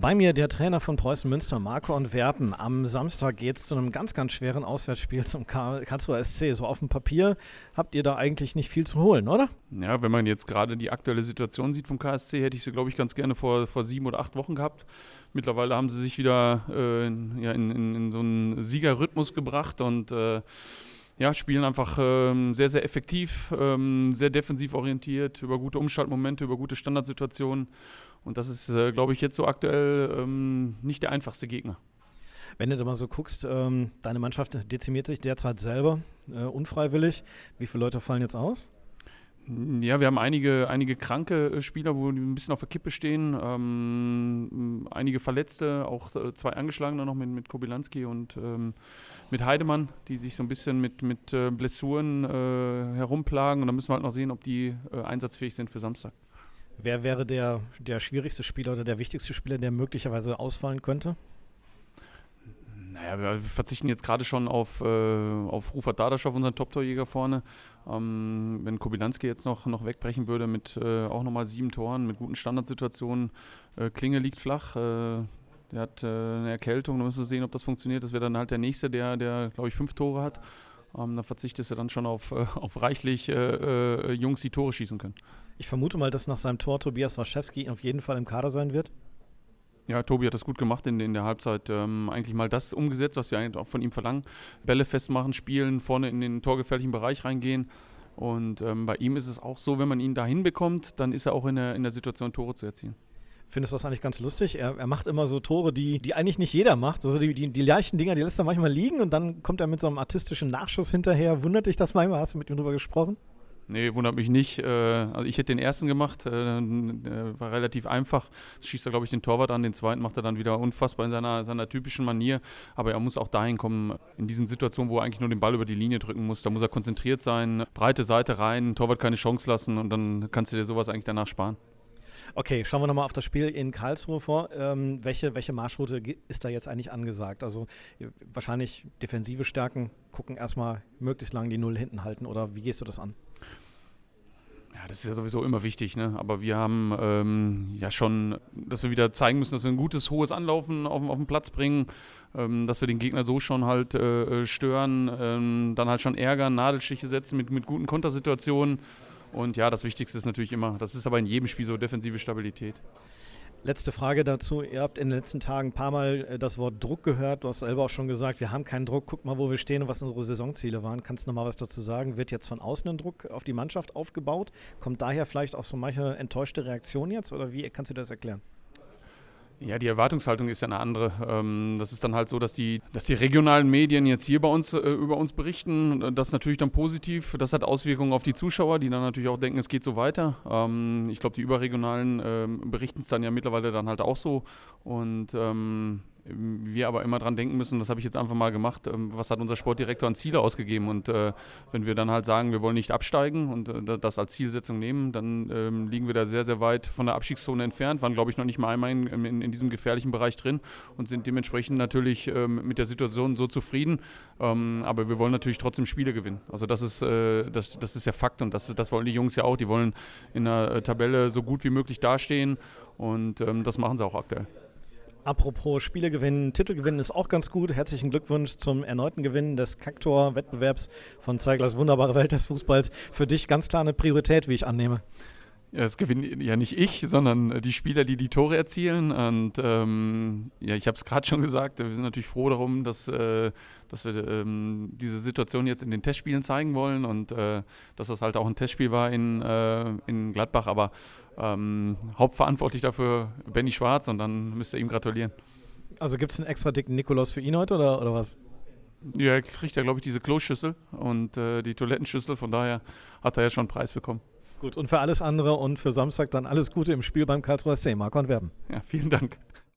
Bei mir der Trainer von Preußen Münster, Marco und Werpen. Am Samstag geht es zu einem ganz, ganz schweren Auswärtsspiel zum Karlsruher SC. So auf dem Papier habt ihr da eigentlich nicht viel zu holen, oder? Ja, wenn man jetzt gerade die aktuelle Situation sieht vom KSC, hätte ich sie, glaube ich, ganz gerne vor, vor sieben oder acht Wochen gehabt. Mittlerweile haben sie sich wieder äh, in, in, in, so einen Siegerrhythmus gebracht und äh, ja, spielen einfach ähm, sehr, sehr effektiv, ähm, sehr defensiv orientiert, über gute Umschaltmomente, über gute Standardsituationen. Und das ist, äh, glaube ich, jetzt so aktuell ähm, nicht der einfachste Gegner. Wenn du da mal so guckst, ähm, deine Mannschaft dezimiert sich derzeit selber, äh, unfreiwillig. Wie viele Leute fallen jetzt aus? Ja, wir haben einige, einige kranke äh, Spieler, wo die ein bisschen auf der Kippe stehen. Ähm, einige Verletzte, auch äh, zwei Angeschlagene noch mit, mit Kobilanski und ähm, mit Heidemann, die sich so ein bisschen mit, mit äh, Blessuren äh, herumplagen. Und da müssen wir halt noch sehen, ob die äh, einsatzfähig sind für Samstag. Wer wäre der, der schwierigste Spieler oder der wichtigste Spieler, der möglicherweise ausfallen könnte? Naja, wir verzichten jetzt gerade schon auf, äh, auf Rufat Dadaschow, unseren Top-Torjäger vorne. Ähm, wenn Kobilanski jetzt noch, noch wegbrechen würde mit äh, auch nochmal sieben Toren, mit guten Standardsituationen, äh, Klinge liegt flach, äh, der hat äh, eine Erkältung, da müssen wir sehen, ob das funktioniert. Das wäre dann halt der Nächste, der, der glaube ich, fünf Tore hat. Ähm, da verzichtest du dann schon auf, äh, auf reichlich Jungs, die Tore schießen können. Ich vermute mal, dass nach seinem Tor Tobias Waschewski auf jeden Fall im Kader sein wird. Ja, Tobi hat das gut gemacht in, in der Halbzeit. Ähm, eigentlich mal das umgesetzt, was wir eigentlich auch von ihm verlangen. Bälle festmachen, spielen, vorne in den torgefährlichen Bereich reingehen. Und ähm, bei ihm ist es auch so, wenn man ihn da hinbekommt, dann ist er auch in der, in der Situation, Tore zu erzielen. Findest du das eigentlich ganz lustig? Er, er, macht immer so Tore, die, die eigentlich nicht jeder macht. Also die, die, die leichten Dinger, die lässt er manchmal liegen und dann kommt er mit so einem artistischen Nachschuss hinterher. Wundert dich das manchmal? Hast du mit ihm drüber gesprochen? Nee, wundert mich nicht. Äh, also ich hätte den ersten gemacht, äh, war relativ einfach. Schießt er, glaube ich, den Torwart an, den zweiten macht er dann wieder unfassbar in seiner, seiner typischen Manier. Aber er muss auch dahin kommen, in diesen Situationen, wo er eigentlich nur den Ball über die Linie drücken muss. Da muss er konzentriert sein, breite Seite rein, Torwart keine Chance lassen und dann kannst du dir sowas eigentlich danach sparen. Okay, schauen wir nochmal auf das Spiel in Karlsruhe vor. Ähm, welche, welche Marschroute ist da jetzt eigentlich angesagt? Also wahrscheinlich defensive Stärken, gucken erstmal möglichst lang die Null hinten halten oder wie gehst du das an? Ja, das ist ja sowieso immer wichtig, ne? aber wir haben ähm, ja schon, dass wir wieder zeigen müssen, dass wir ein gutes, hohes Anlaufen auf, auf den Platz bringen, ähm, dass wir den Gegner so schon halt äh, stören, ähm, dann halt schon ärgern, Nadelstiche setzen mit, mit guten Kontersituationen. Und ja, das Wichtigste ist natürlich immer, das ist aber in jedem Spiel so, defensive Stabilität. Letzte Frage dazu. Ihr habt in den letzten Tagen ein paar Mal äh, das Wort Druck gehört. Du hast selber auch schon gesagt, wir haben keinen Druck. Guck mal, wo wir stehen und was unsere Saisonziele waren. Kannst du noch mal was dazu sagen? Wird jetzt von außen ein Druck auf die Mannschaft aufgebaut? Kommt daher vielleicht auch so manche enttäuschte Reaktion jetzt? Oder wie kannst du das erklären? Ja, die Erwartungshaltung ist ja eine andere. Ähm, das ist dann halt so, dass die, dass die regionalen Medien jetzt hier bei uns äh, über uns berichten. Das ist natürlich dann positiv. Das hat Auswirkungen auf die Zuschauer, die dann natürlich auch denken, es geht so weiter. Ähm, ich glaube, die überregionalen ähm, berichten es dann ja mittlerweile dann halt auch so. Und wir aber immer dran denken müssen, das habe ich jetzt einfach mal gemacht, ähm, was hat unser Sportdirektor an Ziele ausgegeben und äh, wenn wir dann halt sagen, wir wollen nicht absteigen und äh, das als Zielsetzung nehmen, dann ähm, liegen wir da sehr, sehr weit von der Abstiegszone entfernt, waren glaube ich noch nicht mal einmal in, in, in, diesem gefährlichen Bereich drin und sind dementsprechend natürlich ähm, mit der Situation so zufrieden, ähm, aber wir wollen natürlich trotzdem Spiele gewinnen. Also das ist, äh, das, das ist ja Fakt und das, das wollen die Jungs ja auch, die wollen in der äh, Tabelle so gut wie möglich dastehen und ähm, das machen sie auch aktuell. Apropos Spiele gewinnen, Titel gewinnen ist auch ganz gut. Herzlichen Glückwunsch zum erneuten Gewinn des Kaktor-Wettbewerbs von Zeiglers wunderbare Welt des Fußballs. Für dich ganz klar eine Priorität, wie ich annehme. Ja, es gewinnt ja nicht ich, sondern die Spieler, die die Tore erzielen. Und ähm, ja, ich habe es gerade schon gesagt, wir sind natürlich froh darum, dass, äh, dass wir ähm, diese Situation jetzt in den Testspielen zeigen wollen und äh, dass das halt auch ein Testspiel war in, äh, in Gladbach. Aber ähm, hauptverantwortlich dafür Benny Schwarz und dann müsst ihr ihm gratulieren. Also gibt es einen extra dicken Nikolaus für ihn heute oder, oder was? Ja, er kriegt ja, glaube ich, diese Kloschüssel und äh, die Toilettenschüssel. Von daher hat er ja schon einen Preis bekommen. Gut, und für alles andere und für Samstag dann alles Gute im Spiel beim Karlsruher SC. Marco und Werben. Ja, vielen Dank.